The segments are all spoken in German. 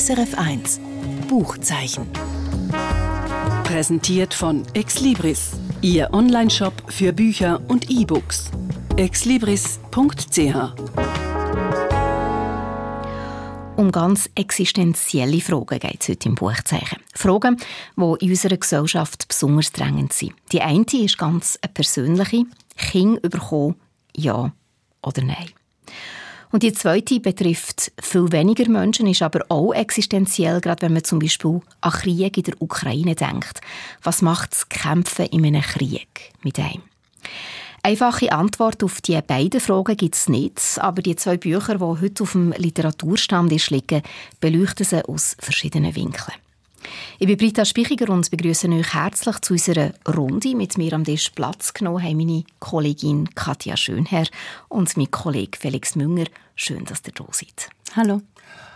SRF 1 Buchzeichen. Präsentiert von Exlibris, Ihr Onlineshop für Bücher und E-Books. exlibris.ch Um ganz existenzielle Fragen geht es heute im Buchzeichen. Fragen, die in unserer Gesellschaft besonders drängend sind. Die eine ist ganz eine persönliche. Kind bekommen, ja oder nein. Und die zweite betrifft viel weniger Menschen, ist aber auch existenziell, gerade wenn man zum Beispiel an Krieg in der Ukraine denkt. Was macht das Kämpfen in einem Krieg mit einem? Einfache Antwort auf die beiden Fragen gibt es nicht, aber die zwei Bücher, die heute auf dem Literaturstand liegen, beleuchten sie aus verschiedenen Winkeln. Ich bin Britta Spichiger und begrüße euch herzlich zu unserer Runde. Mit mir am Tisch Platz genommen haben meine Kollegin Katja Schönherr und mein Kollege Felix Münger. Schön, dass ihr da seid. Hallo.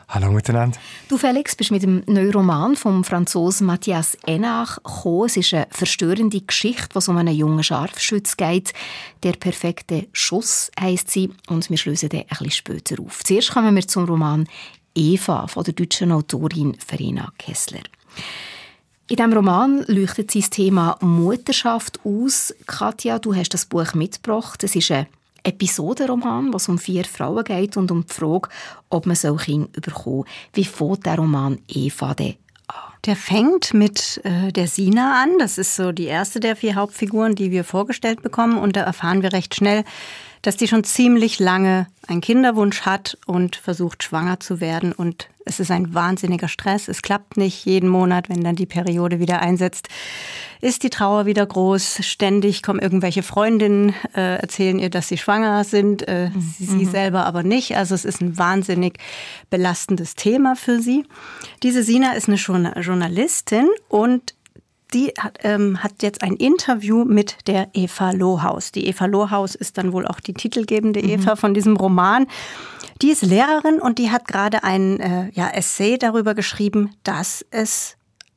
Hallo miteinander. Du Felix bist mit dem neuen Roman vom Franzosen Matthias Enach gekommen. Es ist eine verstörende Geschichte, was um einen jungen Scharfschütz geht. Der perfekte Schuss heisst sie und wir schließen den ein bisschen später auf. Zuerst kommen wir zum Roman Eva von der deutschen Autorin Verena Kessler. In diesem Roman leuchtet sie das Thema Mutterschaft aus. Katja, du hast das Buch mitgebracht. Es ist ein Episodenroman, was um vier Frauen geht und um die Frage, ob man so Kinder bekommen Wie fängt der Roman Eva denn der fängt mit äh, der Sina an. Das ist so die erste der vier Hauptfiguren, die wir vorgestellt bekommen. Und da erfahren wir recht schnell, dass die schon ziemlich lange einen Kinderwunsch hat und versucht, schwanger zu werden. Und es ist ein wahnsinniger Stress. Es klappt nicht jeden Monat, wenn dann die Periode wieder einsetzt. Ist die Trauer wieder groß? Ständig kommen irgendwelche Freundinnen, äh, erzählen ihr, dass sie schwanger sind, äh, mhm. sie selber aber nicht. Also es ist ein wahnsinnig belastendes Thema für sie. Diese Sina ist eine Journalistin und die hat, ähm, hat jetzt ein Interview mit der Eva Lohaus. Die Eva Lohaus ist dann wohl auch die titelgebende mhm. Eva von diesem Roman. Die ist Lehrerin und die hat gerade ein äh, ja, Essay darüber geschrieben, dass es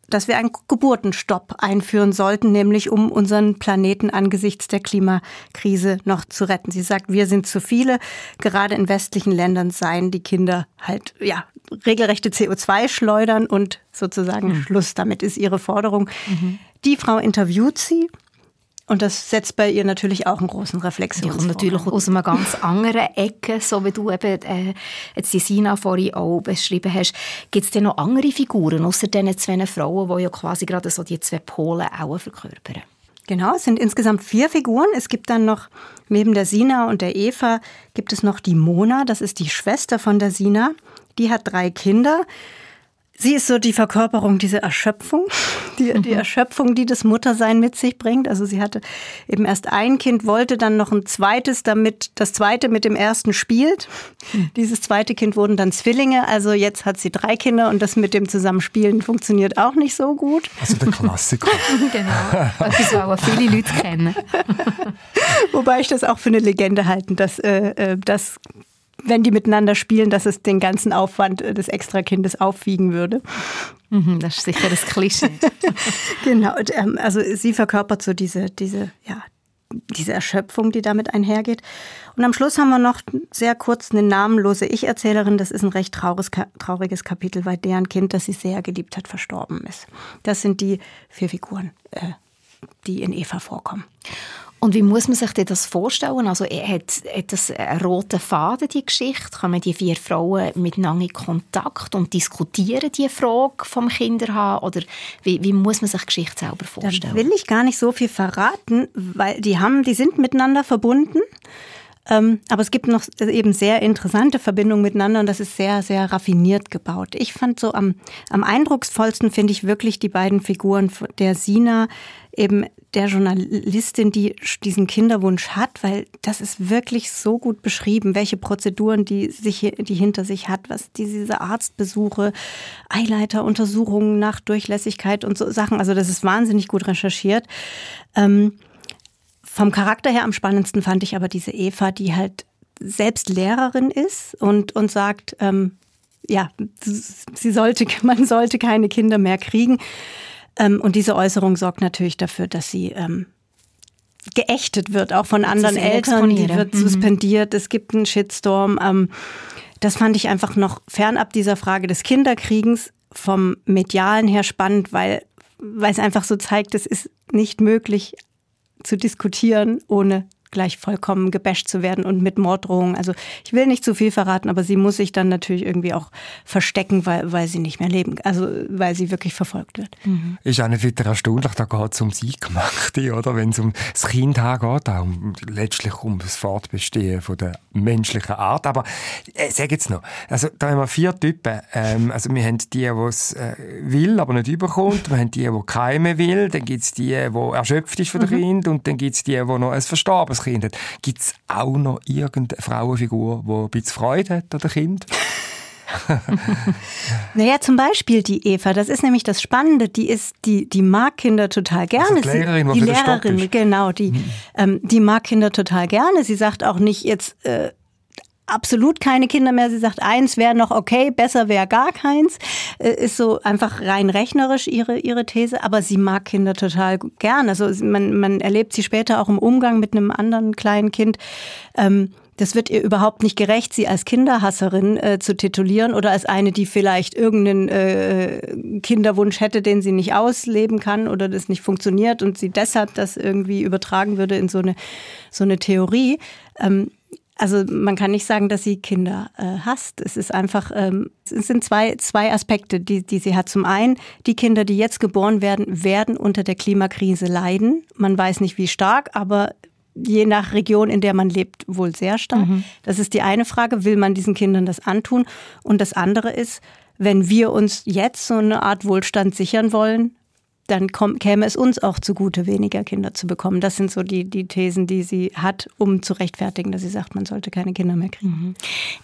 dass wir einen Geburtenstopp einführen sollten, nämlich um unseren Planeten angesichts der Klimakrise noch zu retten. Sie sagt, wir sind zu viele. Gerade in westlichen Ländern seien die Kinder halt, ja, regelrechte CO2 schleudern und sozusagen mhm. Schluss damit ist ihre Forderung. Mhm. Die Frau interviewt sie und das setzt bei ihr natürlich auch einen großen Reflexion. Ja, natürlich aus einer ganz anderen Ecke, so wie du eben äh, jetzt die Sina vorhin auch beschrieben hast. Gibt es denn noch andere Figuren, außer diesen zwei Frauen, die ja quasi gerade so die zwei Pole auch verkörpern? Genau, es sind insgesamt vier Figuren. Es gibt dann noch, neben der Sina und der Eva, gibt es noch die Mona, das ist die Schwester von der Sina. Die hat drei Kinder. Sie ist so die Verkörperung dieser Erschöpfung, die, die mhm. Erschöpfung, die das Muttersein mit sich bringt. Also sie hatte eben erst ein Kind, wollte dann noch ein zweites, damit das zweite mit dem ersten spielt. Mhm. Dieses zweite Kind wurden dann Zwillinge. Also jetzt hat sie drei Kinder und das mit dem Zusammenspielen funktioniert auch nicht so gut. Also der Klassiker. genau. Das auch viele Leute kennen. Wobei ich das auch für eine Legende halte, dass äh, äh das wenn die miteinander spielen, dass es den ganzen Aufwand des Extrakindes aufwiegen würde. Mhm, das ist sicher das Klischee. genau, ähm, also sie verkörpert so diese, diese, ja, diese Erschöpfung, die damit einhergeht. Und am Schluss haben wir noch sehr kurz eine namenlose Ich-Erzählerin. Das ist ein recht trauriges, trauriges Kapitel, weil deren Kind, das sie sehr geliebt hat, verstorben ist. Das sind die vier Figuren, äh, die in Eva vorkommen. Und wie muss man sich das vorstellen? Also hat, hat das einen roten Faden, die Geschichte? Kommen die vier Frauen miteinander in Kontakt und diskutieren die Frage vom Kinder haben? Oder wie, wie muss man sich die Geschichte selber vorstellen? Da will ich gar nicht so viel verraten, weil die, haben, die sind miteinander verbunden. Ähm, aber es gibt noch eben sehr interessante Verbindungen miteinander und das ist sehr, sehr raffiniert gebaut. Ich fand so am, am eindrucksvollsten finde ich wirklich die beiden Figuren der Sina, eben der Journalistin, die diesen Kinderwunsch hat, weil das ist wirklich so gut beschrieben, welche Prozeduren die sich, die hinter sich hat, was diese Arztbesuche, Eileiteruntersuchungen nach Durchlässigkeit und so Sachen. Also das ist wahnsinnig gut recherchiert. Ähm, vom Charakter her am spannendsten fand ich aber diese Eva, die halt selbst Lehrerin ist und, und sagt, ähm, ja, sie sollte, man sollte keine Kinder mehr kriegen. Ähm, und diese Äußerung sorgt natürlich dafür, dass sie ähm, geächtet wird, auch von anderen Eltern. Die wird mhm. suspendiert. Es gibt einen Shitstorm. Ähm, das fand ich einfach noch fernab dieser Frage des Kinderkriegens vom medialen her spannend, weil, weil es einfach so zeigt, es ist nicht möglich zu diskutieren, ohne gleich vollkommen gebasht zu werden und mit Morddrohungen. Also ich will nicht zu viel verraten, aber sie muss sich dann natürlich irgendwie auch verstecken, weil, weil sie nicht mehr leben, also weil sie wirklich verfolgt wird. Mhm. Ist auch nicht wieder erstaunlich, da geht es um das Eingemachte, oder? Wenn es um das Kind geht, auch um, letztlich um das Fortbestehen von der menschlichen Art. Aber äh, sag jetzt noch, also da haben wir vier Typen. Ähm, also wir haben die, die es äh, will, aber nicht überkommt. Wir haben die, die keine will. Dann gibt es die, die erschöpft ist von dem mhm. Kind. Und dann gibt es die, die noch ein verstorbenes Kind hat. Gibt es auch noch irgendeine Frauenfigur, die ein bisschen Freude hat an dem Kind? naja, zum Beispiel die Eva, das ist nämlich das Spannende, die ist, die, die mag Kinder total gerne. Also die Lehrerin, die Lehrerin, genau, die, mhm. ähm, die mag Kinder total gerne. Sie sagt auch nicht jetzt, äh, absolut keine Kinder mehr. Sie sagt, eins wäre noch okay, besser wäre gar keins. Äh, ist so einfach rein rechnerisch ihre, ihre These, aber sie mag Kinder total gern. Also man, man erlebt sie später auch im Umgang mit einem anderen kleinen Kind. Ähm, das wird ihr überhaupt nicht gerecht, sie als Kinderhasserin äh, zu titulieren oder als eine, die vielleicht irgendeinen äh, Kinderwunsch hätte, den sie nicht ausleben kann oder das nicht funktioniert und sie deshalb das irgendwie übertragen würde in so eine, so eine Theorie. Ähm, also man kann nicht sagen, dass sie Kinder äh, hasst. Es ist einfach, ähm, es sind zwei, zwei Aspekte, die, die sie hat. Zum einen, die Kinder, die jetzt geboren werden, werden unter der Klimakrise leiden. Man weiß nicht, wie stark, aber je nach Region, in der man lebt, wohl sehr stark. Mhm. Das ist die eine Frage, will man diesen Kindern das antun? Und das andere ist, wenn wir uns jetzt so eine Art Wohlstand sichern wollen, dann komm, käme es uns auch zugute, weniger Kinder zu bekommen. Das sind so die, die Thesen, die sie hat, um zu rechtfertigen, dass sie sagt, man sollte keine Kinder mehr kriegen. Mhm.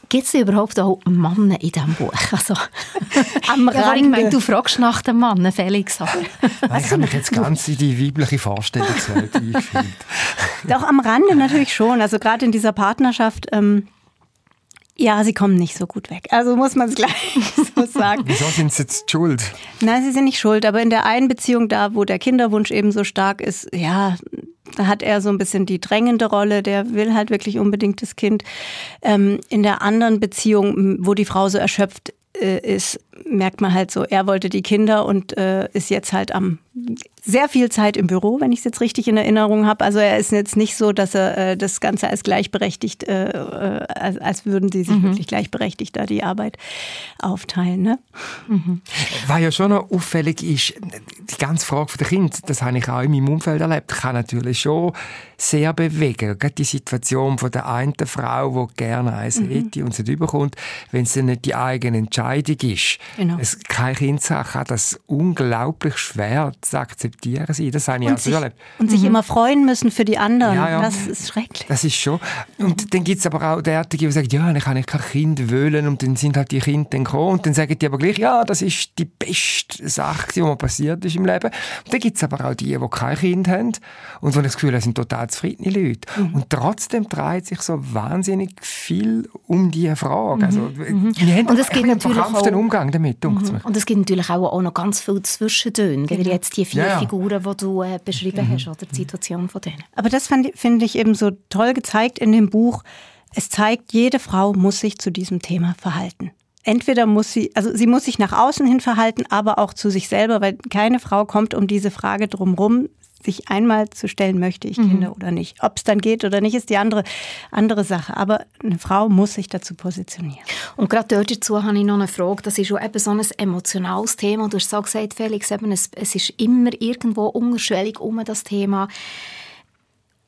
Gibt es überhaupt auch Männer in diesem Buch? Also, Am ja, Rande. Ich meine, du fragst nach dem Mann, Felix. Nein, ich habe mich jetzt ganz in die weibliche Vorstellungswelt eingefühlt. Doch am Rande natürlich schon. Also gerade in dieser Partnerschaft... Ähm, ja, sie kommen nicht so gut weg. Also muss man es gleich so sagen. Wieso sind sie jetzt schuld? Nein, sie sind nicht schuld. Aber in der einen Beziehung, da wo der Kinderwunsch eben so stark ist, ja, da hat er so ein bisschen die drängende Rolle. Der will halt wirklich unbedingt das Kind. Ähm, in der anderen Beziehung, wo die Frau so erschöpft äh, ist, merkt man halt so, er wollte die Kinder und äh, ist jetzt halt am sehr viel Zeit im Büro, wenn ich es jetzt richtig in Erinnerung habe. Also er ist jetzt nicht so, dass er äh, das Ganze als gleichberechtigt, äh, äh, als, als, würden sie sich mhm. wirklich gleichberechtigt da die Arbeit aufteilen. Ne? Mhm. Was ja schon noch auffällig ist, die ganze Frage der Kind, das habe ich auch in meinem Umfeld erlebt, kann natürlich schon sehr bewegen. Gerade die Situation von der einen Frau, die gerne eins mhm. hätte und es nicht überkommt, wenn es nicht die eigene Entscheidung ist. Genau. Es kein Kind sagt, kann das unglaublich schwer zu akzeptieren sein. Das habe ich und sich, erlebt. Und sich mhm. immer freuen müssen für die anderen. Ja, ja. Das ist schrecklich. Das ist schon. Und mhm. dann gibt es aber auch derartige, die sagen, ja, ich kann kein Kind wollen und dann sind halt die Kinder dann gekommen und dann sagen die aber gleich, ja, das ist die beste Sache, die mir passiert ist im Leben. Und dann gibt es aber auch die, die kein Kind haben und die das Gefühl haben, sind total zufriedene Leute. Mhm. Und trotzdem dreht sich so wahnsinnig viel um diese Frage. Mhm. Also, mhm. Wir haben und es natürlich auch, Umgang damit, mhm. Und es gibt natürlich auch, auch noch ganz viele Zwischentöne, genau. wie jetzt die vier ja, ja. Figuren, die du äh, beschrieben mhm. hast, oder die Situation von denen. Aber das finde ich eben so toll gezeigt in dem Buch. Es zeigt, jede Frau muss sich zu diesem Thema verhalten entweder muss sie, also sie muss sich nach außen hin verhalten, aber auch zu sich selber, weil keine Frau kommt um diese Frage drumherum, sich einmal zu stellen, möchte ich Kinder mhm. oder nicht. Ob es dann geht oder nicht, ist die andere, andere Sache. Aber eine Frau muss sich dazu positionieren. Und gerade dort dazu habe ich noch eine Frage. Das ist schon eben so ein emotionales Thema. Du hast so gesagt, Felix, eben, es, es ist immer irgendwo unterschwellig um das Thema.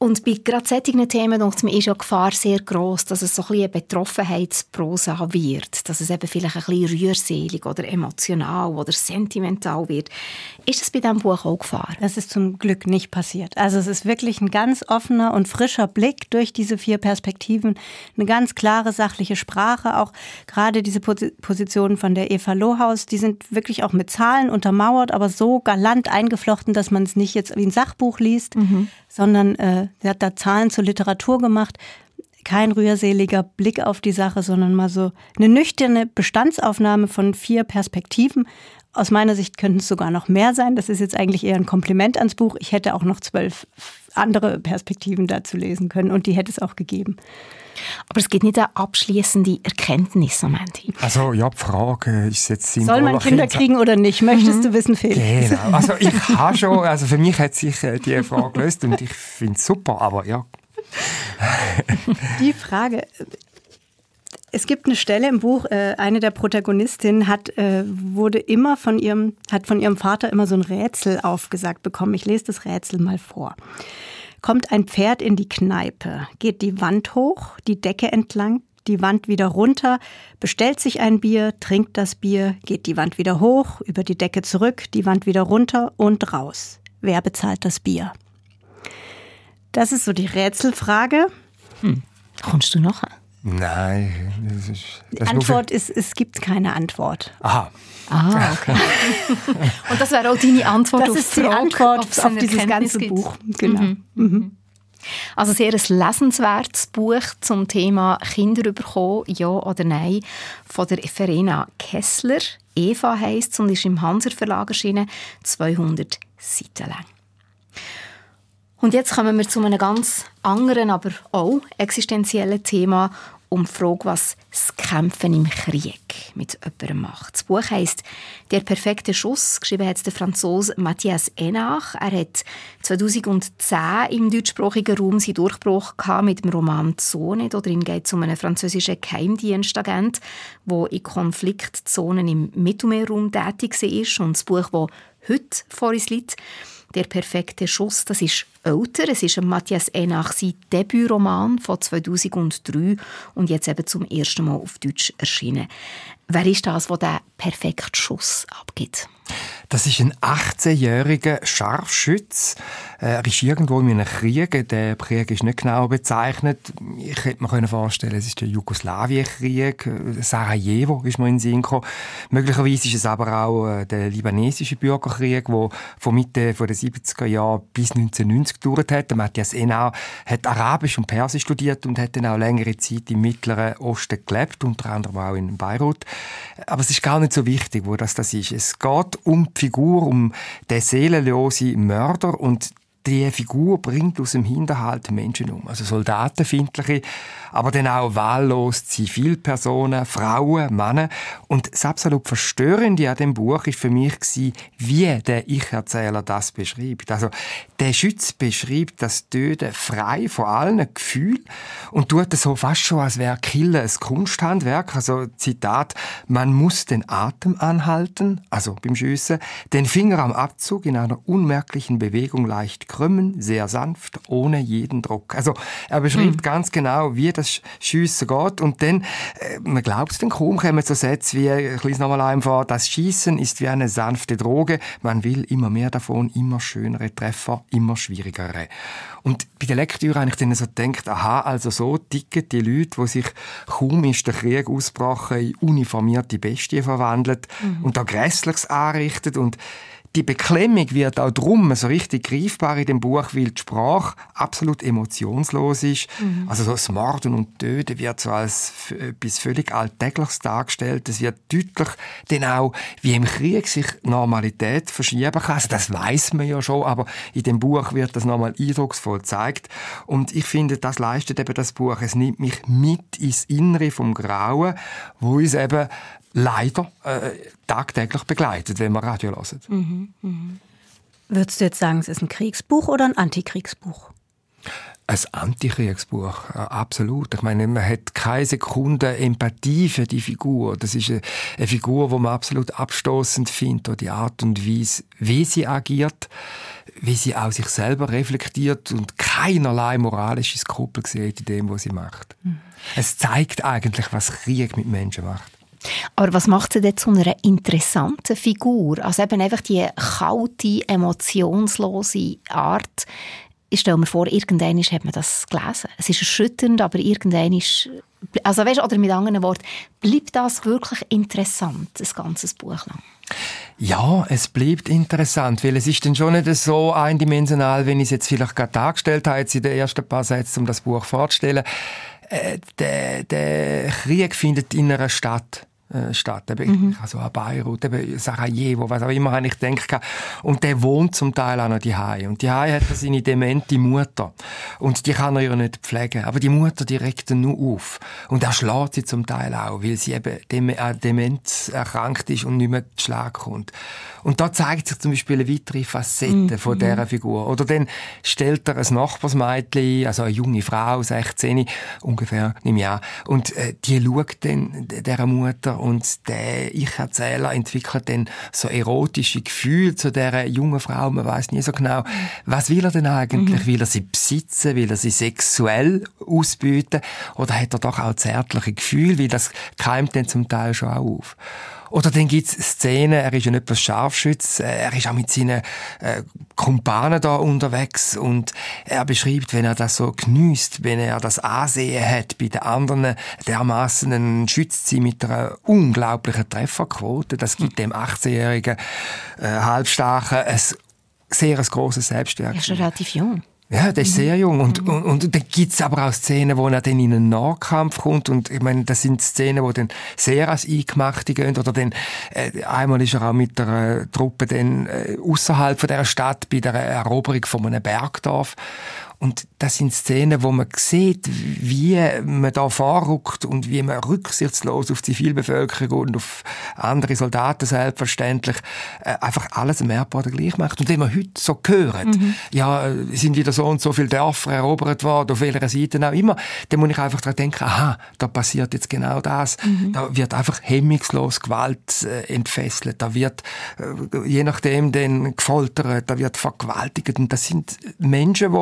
Und bei gerade solchen Themen ich, ist ja die Gefahr sehr groß, dass es so ein bisschen eine Betroffenheitsprosa wird, dass es eben vielleicht ein bisschen rührselig oder emotional oder sentimental wird. Ist das bei diesem Buch auch Gefahr? Das ist zum Glück nicht passiert. Also es ist wirklich ein ganz offener und frischer Blick durch diese vier Perspektiven, eine ganz klare sachliche Sprache, auch gerade diese Positionen von der Eva Lohaus, die sind wirklich auch mit Zahlen untermauert, aber so galant eingeflochten, dass man es nicht jetzt wie ein Sachbuch liest, mhm sondern äh, sie hat da Zahlen zur Literatur gemacht. Kein rührseliger Blick auf die Sache, sondern mal so eine nüchterne Bestandsaufnahme von vier Perspektiven. Aus meiner Sicht könnten es sogar noch mehr sein. Das ist jetzt eigentlich eher ein Kompliment ans Buch. Ich hätte auch noch zwölf andere Perspektiven dazu lesen können und die hätte es auch gegeben. Aber es gibt nicht eine abschließende Erkenntnis am Ende. Also ja, die Frage ist jetzt Soll man Kinder kriegen oder nicht? Möchtest mhm. du wissen, Felix? Genau. Also ich habe schon, also für mich hat sich äh, die Frage gelöst und ich finde es super, aber ja. Die Frage, es gibt eine Stelle im Buch, äh, eine der Protagonistinnen hat, äh, wurde immer von ihrem, hat von ihrem Vater immer so ein Rätsel aufgesagt bekommen. Ich lese das Rätsel mal vor. Kommt ein Pferd in die Kneipe, geht die Wand hoch, die Decke entlang, die Wand wieder runter, bestellt sich ein Bier, trinkt das Bier, geht die Wand wieder hoch, über die Decke zurück, die Wand wieder runter und raus. Wer bezahlt das Bier? Das ist so die Rätselfrage. Hm. Kommst du noch? Nein. Das ist, das die Antwort ist, es gibt keine Antwort. Aha. Ah, okay. Und das wäre auch deine Antwort das auf ist die Frage, Antwort auf dieses ganze gibt. Buch. Genau. Mhm. Mhm. Also sehr ein lesenswertes Buch zum Thema Kinder bekommen, ja oder nein, von der Verena Kessler. Eva heisst es und ist im Hanser Verlag erschienen, 200 Seiten lang. Und jetzt kommen wir zu einem ganz anderen, aber auch existenziellen Thema, um die Frage, was das Kämpfen im Krieg mit jemandem macht. Das Buch heisst «Der perfekte Schuss», geschrieben hat der Franzose Matthias Enach. Er hat 2010 im deutschsprachigen Raum seinen Durchbruch mit dem Roman «Zone». Darin geht es um einen französischen Geheimdienstagent, der in Konfliktzonen im Mittelmeerraum tätig ist. Und das Buch, das heute vor uns liegt, «Der perfekte Schuss», das ist älter. Es ist Matthias Enach sein Debütroman von 2003 und jetzt eben zum ersten Mal auf Deutsch erschienen. Wer ist das, der den perfekten Schuss abgibt? Das ist ein 18-jähriger Scharfschütz. Er ist irgendwo in einem Krieg. Der Krieg ist nicht genau bezeichnet. Ich hätte mir vorstellen es ist der Jugoslawienkrieg. Sarajevo ist mir in den Sinn gekommen. Möglicherweise ist es aber auch äh, der libanesische Bürgerkrieg, der von Mitte der 70er Jahre bis 1990 gedauert hat. Matthias Enau hat Arabisch und Persisch studiert und hat dann auch längere Zeit im Mittleren Osten gelebt, unter anderem auch in Beirut. Aber es ist gar nicht so wichtig, wo das, das ist. Es geht um Figur, um den seelenlosen Mörder und die Figur bringt aus dem Hinterhalt Menschen um. Also soldatenfindliche, aber dann auch wahllos Zivilpersonen, Frauen, Männer. Und das absolut Verstörende an dem Buch ist für mich gewesen, wie der Ich-Erzähler das beschreibt. Also der Schütz beschreibt das Töten frei von allen Gefühlen und tut es so fast schon, als wäre Killen ein Kunsthandwerk. Also Zitat, man muss den Atem anhalten, also beim Schiessen, den Finger am Abzug in einer unmerklichen Bewegung leicht krümmen, sehr sanft, ohne jeden Druck. Also er beschreibt mhm. ganz genau, wie das Schiessen geht und dann, äh, man glaubt es dann kaum, kommen so Sätze wie, ich lese nochmal einfach, das Schießen ist wie eine sanfte Droge, man will immer mehr davon, immer schönere Treffer, immer schwierigere. Und bei der Lektüre habe ich dann so gedacht, aha, also so ticken die Leute, die sich kaum ist der Krieg ausgebrochen, in uniformierte Bestien verwandelt mhm. und da Grässliches anrichtet und die Beklemmung wird auch drum so richtig greifbar in dem Buch, weil die Sprache absolut emotionslos ist. Mhm. Also so das Morden und Töten wird so als etwas völlig Alltägliches dargestellt. Es wird deutlich dann auch, wie im Krieg sich Normalität verschieben kann. Also das weiß man ja schon, aber in dem Buch wird das nochmal eindrucksvoll gezeigt. Und ich finde, das leistet eben das Buch. Es nimmt mich mit ins Innere vom Grauen, wo uns eben leider äh, tagtäglich begleitet, wenn wir Radio hören. Mhm, mhm. Würdest du jetzt sagen, es ist ein Kriegsbuch oder ein Antikriegsbuch? Ein Antikriegsbuch, äh, absolut. Ich meine, man hat keine Sekunde Empathie für die Figur. Das ist eine, eine Figur, die man absolut abstoßend findet, die Art und Weise, wie sie agiert, wie sie auch sich selber reflektiert und keinerlei moralische Skrupel sieht in dem, was sie macht. Mhm. Es zeigt eigentlich, was Krieg mit Menschen macht. Aber was macht sie denn zu einer interessanten Figur? Also eben einfach die kalte, emotionslose Art. Ich stelle mir vor, irgendwann hat man das gelesen. Es ist erschütternd, aber irgendwann. Also weißt, oder mit anderen Worten, bleibt das wirklich interessant, das ganze Buch lang? Ja, es bleibt interessant, weil es ist dann schon nicht so eindimensional, wenn ich es jetzt vielleicht gerade dargestellt habe, jetzt in den ersten paar Sätzen, um das Buch vorzustellen. Äh, der, der Krieg findet in einer Stadt Stadt, eben, mhm. also an Beirut, eben Sarajevo, was auch immer, habe ich gedacht. Und der wohnt zum Teil auch noch die Und die hat seine demente Mutter. Und die kann er ja nicht pflegen. Aber die Mutter, die regt ihn nur auf. Und er schlägt sie zum Teil auch, weil sie eben dem, äh, Demenz erkrankt ist und nicht mehr zu Schlag kommt. Und da zeigt sich zum Beispiel eine weitere Facette mhm. von dieser Figur. Oder dann stellt er ein Nachbarsmädchen, also eine junge Frau, 16 ungefähr, nehme ich an, und äh, die schaut dann dieser Mutter und der Ich-Erzähler entwickelt dann so erotische Gefühle zu dieser jungen Frau. Man weiß nie so genau, was will er denn eigentlich? Mhm. Will er sie besitzen? Will er sie sexuell ausbieten? Oder hat er doch auch zärtliche Gefühle? Weil das keimt dann zum Teil schon auch auf. Oder dann gibt es Szenen, er ist ja nicht bloß Scharfschütz, er ist auch mit seinen äh, Kumpanen da unterwegs und er beschreibt, wenn er das so genießt, wenn er das Ansehen hat bei den anderen, dermaßen ein Schütz mit einer unglaublichen Trefferquote, das gibt dem 18-jährigen äh, Halbstarken ein sehr ein grosses Selbstwerk. Er ist relativ jung. Ja, der ist mhm. sehr jung. Und, mhm. und, und dann gibt's aber auch Szenen, wo er dann in einen Nahkampf kommt. Und ich meine, das sind Szenen, wo dann sehr als Eingemachte gehen. Oder dann, äh, einmal ist er auch mit der Truppe dann äh, außerhalb von der Stadt bei der Eroberung von einem Bergdorf. Und das sind Szenen, wo man sieht, wie man da vorrückt und wie man rücksichtslos auf die Zivilbevölkerung und auf andere Soldaten selbstverständlich äh, einfach alles im Erdboden gleich macht. Und wenn man heute so hört, mhm. ja, sind wieder so und so viele Dörfer erobert worden, auf welcher Seite auch immer, dann muss ich einfach daran denken, aha, da passiert jetzt genau das. Mhm. Da wird einfach hemmungslos Gewalt äh, entfesselt, da wird äh, je nachdem dann gefoltert, da wird vergewaltigt. Und das sind Menschen,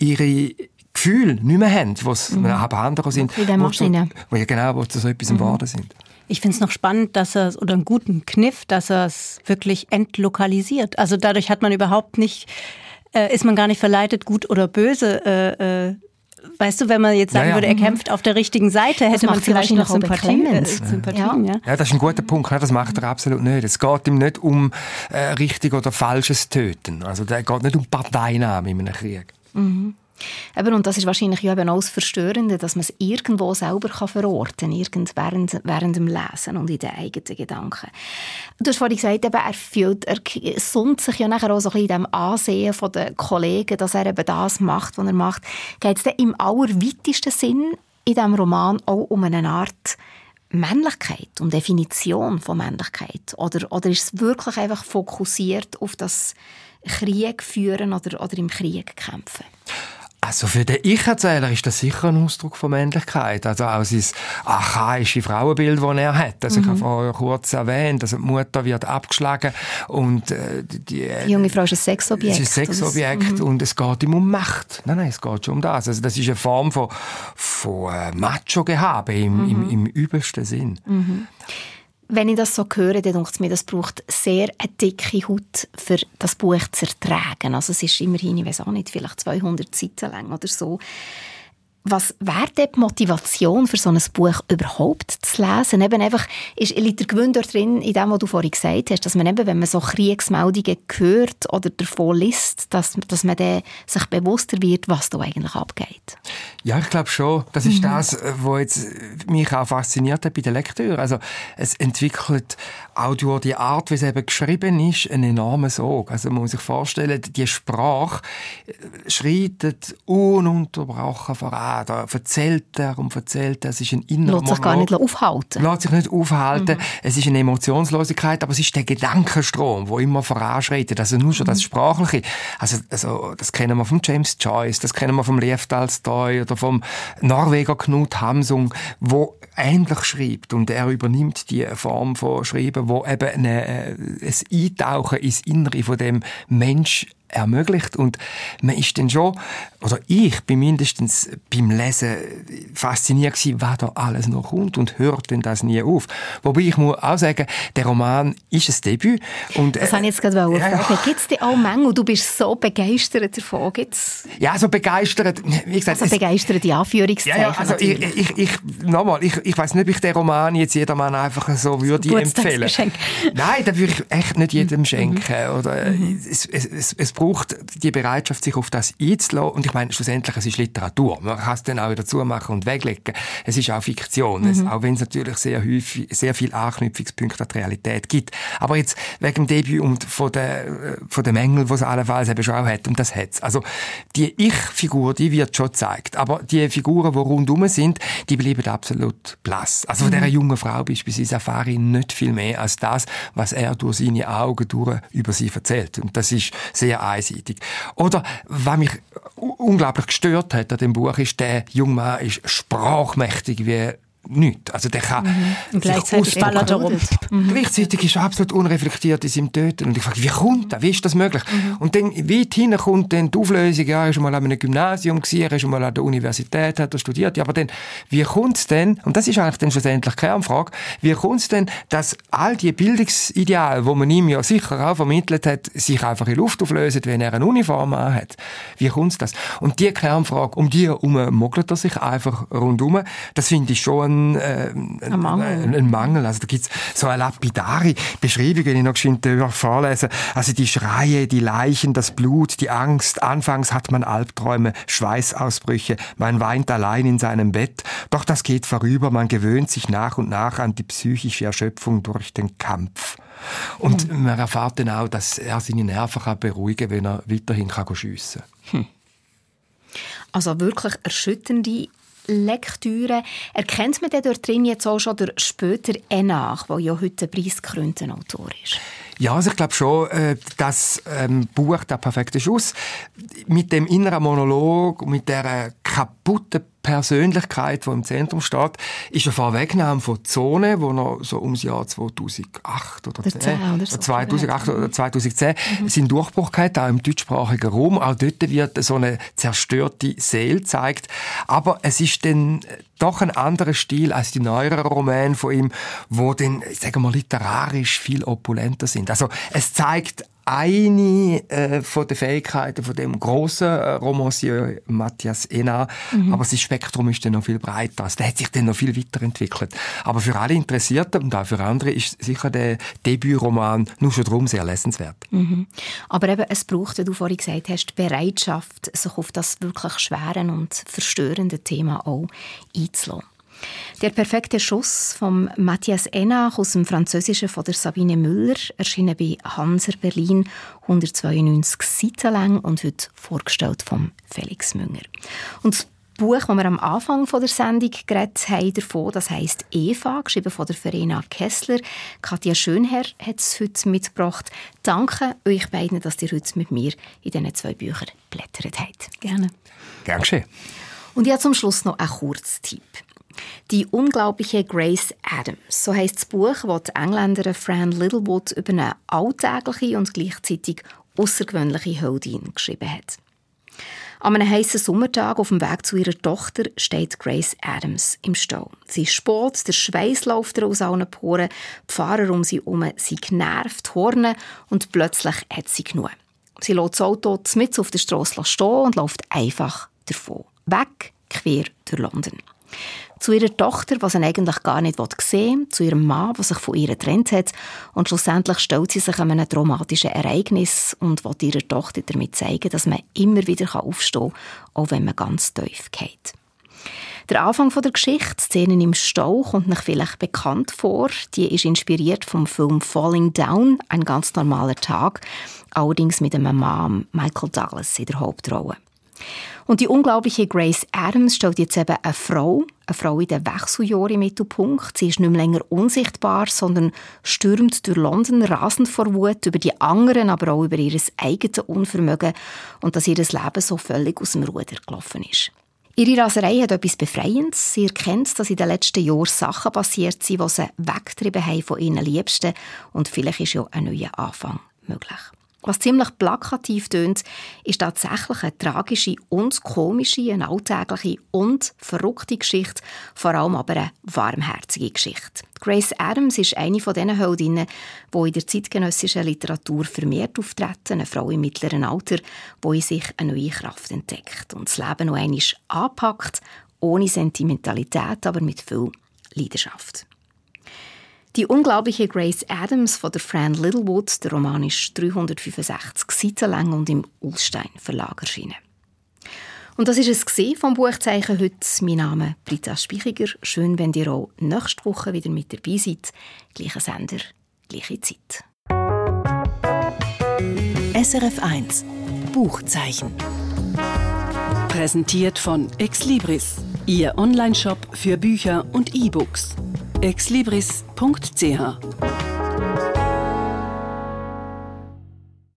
die ihre Gefühle nicht mehr haben, was mhm. abhanden sind. Wie der Maschine. Wo, wo, genau, wo zu so etwas mhm. geworden sind. Ich finde es noch spannend, dass er oder einen guten Kniff, dass er es wirklich entlokalisiert. Also dadurch hat man überhaupt nicht, äh, ist man gar nicht verleitet, gut oder böse. Äh, äh, weißt du, wenn man jetzt sagen ja, ja. würde, er kämpft auf der richtigen Seite, hätte man vielleicht noch Sympathie, äh, Sympathien. Ja. ja. das ist ein guter Punkt. Das macht er absolut nicht. Es geht ihm nicht um äh, richtig oder falsches Töten. Also der geht nicht um Parteinahme in einem Krieg. Mhm. Eben, und das ist wahrscheinlich ja eben auch das Verstörende, dass man es irgendwo selber kann verorten kann, während, während dem Lesen und in den eigenen Gedanken. Du hast vorhin gesagt, eben, er, fühlt, er sonnt sich ja nachher auch so ein bisschen in dem Ansehen der Kollegen, dass er eben das macht, was er macht. Geht es dann im allerweitesten Sinn in diesem Roman auch um eine Art Männlichkeit, um Definition von Männlichkeit? Oder, oder ist es wirklich einfach fokussiert auf das Krieg führen oder, oder im Krieg kämpfen? Also für den Ich-Erzähler ist das sicher ein Ausdruck von Männlichkeit. Also auch sein archaische Frauenbild, das er hat. Also mhm. ich habe vorher kurz erwähnt, also die Mutter wird abgeschlagen und äh, die, die, junge Frau ist ein Sexobjekt. Ist ein Sexobjekt mhm. und es geht ihm um Macht. Nein, nein, es geht schon um das. Also das ist eine Form von, von äh, Macho-Gehabe im, mhm. im, im übelsten Sinn. Wenn ich das so höre, dann denke ich mir, das braucht sehr eine dicke Haut, für das Buch zu ertragen. Also es ist immerhin, ich weiß auch nicht, vielleicht 200 Seiten lang oder so. Was wäre die Motivation für so ein Buch überhaupt zu lesen? Eben einfach, ist, liegt der Gewinn dort drin, in dem, was du vorhin gesagt hast, dass man eben, wenn man so Kriegsmeldungen hört oder davon liest, dass, dass man dann sich bewusster wird, was da eigentlich abgeht? Ja, ich glaube schon. Das ist mhm. das, was jetzt mich auch fasziniert hat bei der Lektüre. Also, es entwickelt auch durch die Art, wie es eben geschrieben ist, einen enormen Sog. Also, man muss sich vorstellen, die Sprache schreitet ununterbrochen voran da erzählt er und erzählt er. Es ist ein innerer Lässt sich gar nicht aufhalten. Lässt sich nicht aufhalten. Mhm. Es ist eine Emotionslosigkeit, aber es ist der Gedankenstrom, der immer voranschreitet. Also nur schon mhm. das Sprachliche. Also, also, das kennen wir von James Joyce, das kennen wir vom Lev Tolstoi oder vom Norweger Knut Hamsung, wo ähnlich schreibt und er übernimmt die Form von Schreiben, wo eben eine, äh, ein Eintauchen ins Innere von dem Mensch ermöglicht und man ist dann schon, oder ich bin mindestens beim Lesen fasziniert gewesen, was da alles noch kommt und hört denn das nie auf. Wobei ich muss auch sagen, der Roman ist ein Debüt. Und, das äh, habe ich jetzt gerade ja, fragen. Gibt es denn auch Mängel? Du bist so begeistert davon. Gibt's? Ja, so begeistert, wie gesagt. Also begeistert, die Anführungszeichen. Ja, ja, also ich, ich, ich, nochmal, ich, ich weiß nicht, ob ich den Roman jetzt jedermann einfach so würde empfehlen. Nein, den würde ich echt nicht jedem schenken. Mhm. Oder, mhm. Es, es, es braucht die Bereitschaft, sich auf das einzulassen. Und ich meine, schlussendlich, es ist Literatur. Man kann es dann auch wieder zumachen und weglegen. Es ist auch Fiktion, mhm. es, auch wenn es natürlich sehr häufig, sehr viel Anknüpfungspunkte an die Realität gibt. Aber jetzt wegen dem Debüt und von den, von den Mängeln, die es allenfalls eben schon auch hat, und das hat Also, die Ich-Figur, die wird schon gezeigt. Aber die Figuren, die rundum sind, die bleiben absolut blass. Also von mhm. dieser jungen Frau beispielsweise erfahre ich nicht viel mehr als das, was er durch seine Augen durch über sie erzählt. Und das ist sehr einseitig. Oder, was mich unglaublich gestört hat an dem Buch, ist, der junge Mann ist sprachmächtig wie nichts. Also der kann mhm. Und gleichzeitig ballert er rum. Mhm. Gleichzeitig ist er absolut unreflektiert in seinem Töten. Und ich frage, wie kommt das? Wie ist das möglich? Mhm. Und dann weit hinten kommt dann die Auflösung, ja, er ist mal an einem Gymnasium gewesen, er ist mal an der Universität, hat er studiert. Ja, aber dann, wie kommt es denn, und das ist eigentlich dann schlussendlich die Kernfrage, wie kommt es denn, dass all die Bildungsideale, die man ihm ja sicher auch vermittelt hat, sich einfach in Luft auflösen, wenn er eine Uniform hat? Wie kommt es das? Und die Kernfrage, um die herum mogelt er sich einfach rundum. Das finde ich schon ein, äh, ein, Mangel. Ein, ein, Mangel. Also da gibt's so eine lapidare Beschreibung, wenn ich noch geschwind vorlesen. Also die Schreie, die Leichen, das Blut, die Angst. Anfangs hat man Albträume, Schweißausbrüche. Man weint allein in seinem Bett. Doch das geht vorüber. Man gewöhnt sich nach und nach an die psychische Erschöpfung durch den Kampf. Und mhm. man erfahrt dann auch, dass er seine Nerven kann beruhigen kann, wenn er weiterhin schiessen kann. Hm. Also wirklich erschütternde Lektüre. Erkennt man denn dort drin jetzt auch schon der später Enach, der ja heute ein preisgekrönter Autor ist? Ja, also ich glaube schon, äh, das ähm, Buch «Der perfekte Schuss» mit dem inneren Monolog, mit der kaputten Persönlichkeit, die im Zentrum steht, ist eine Vorwegnahme von Zone, wo noch so ums Jahr 2008 oder 10, oder so 2008 oder 2010 mhm. seinen Durchbruch gehabt, auch im deutschsprachigen Raum. Auch dort wird so eine zerstörte Seele gezeigt. Aber es ist dann doch ein anderer Stil als die neueren Romane von ihm, wo dann, sagen wir, literarisch viel opulenter sind. Also es zeigt eine äh, von den Fähigkeiten von dem großen äh, Romancier Matthias Ena, mhm. aber sein Spektrum ist dann noch viel breiter. Also der hat sich dann noch viel weiterentwickelt. Aber für alle Interessierten und auch für andere ist sicher der Debütroman nur schon darum sehr lesenswert. Mhm. Aber eben, es braucht, wie du vorhin gesagt hast, die Bereitschaft, sich auf das wirklich schwere und verstörende Thema auch einzulassen. Der perfekte Schuss von Matthias Enach aus dem Französischen von der Sabine Müller, erschienen bei Hanser Berlin, 192 Seiten lang und heute vorgestellt von Felix Münger. Und das Buch, das wir am Anfang der Sendung geredet haben, davon, das heisst «Eva», geschrieben von der Verena Kessler. Katja Schönherr hat es heute mitgebracht. Danke euch beiden, dass ihr heute mit mir in diesen zwei Büchern blättert habt. Gerne. Gern geschehen. Und ja, zum Schluss noch ein Kurztipp. Die unglaubliche Grace Adams, so heißt das Buch, das die Engländerin Fran Littlewood über eine alltägliche und gleichzeitig außergewöhnliche Heldin geschrieben hat. An einem heißen Sommertag auf dem Weg zu ihrer Tochter steht Grace Adams im Stau. Sie ist spät, der Schweiß läuft aus allen Poren, die Fahrer um sie herum sind genervt, hornen und plötzlich hat sie genug. Sie lässt das Auto mitten auf der Straße stehen und läuft einfach davon. Weg, quer durch London zu ihrer Tochter, was sie eigentlich gar nicht sehen will, zu ihrem Mann, der sich von ihr getrennt hat und schlussendlich stellt sie sich an einem traumatischen Ereignis und will ihrer Tochter damit zeigen, dass man immer wieder aufstehen kann, auch wenn man ganz tief geht. Der Anfang der Geschichte, Szenen im Stau, kommt noch vielleicht bekannt vor. Die ist inspiriert vom Film Falling Down, ein ganz normaler Tag, allerdings mit einem Mann, Michael Douglas, in der Hauptrolle. Und die unglaubliche Grace Adams stellt jetzt eben eine Frau, eine Frau in den Wechseljahren im Mittelpunkt. Sie ist nicht mehr länger unsichtbar, sondern stürmt durch London rasend vor Wut über die anderen, aber auch über ihr eigenes Unvermögen und dass ihr Leben so völlig aus dem Ruder gelaufen ist. Ihre Raserei hat etwas Befreiendes. Sie erkennt, dass in den letzten Jahren Sachen passiert sind, die sie weggetrieben haben von ihren Liebsten. Und vielleicht ist ja ein neuer Anfang möglich. Was ziemlich plakativ tönt, ist tatsächlich eine tragische und komische, eine alltägliche und verrückte Geschichte, vor allem aber eine warmherzige Geschichte. Grace Adams ist eine von diesen Heldinnen, die in der zeitgenössischen Literatur vermehrt auftreten, eine Frau im mittleren Alter, die in sich eine neue Kraft entdeckt und das Leben noch einmal anpackt, ohne Sentimentalität, aber mit viel Leidenschaft. Die unglaubliche Grace Adams von der Fran Littlewood, der Roman ist 365 Seiten lang und im Ulstein Verlag erschienen. Und das ist es vom Buchzeichen heute. Mein Name ist Britta Spichiger. Schön, wenn ihr auch nächste Woche wieder mit dabei seid. Gleicher Sender, gleiche Zeit. SRF 1 Buchzeichen. Präsentiert von Exlibris, Ihr Onlineshop für Bücher und E-Books. exlibris.ch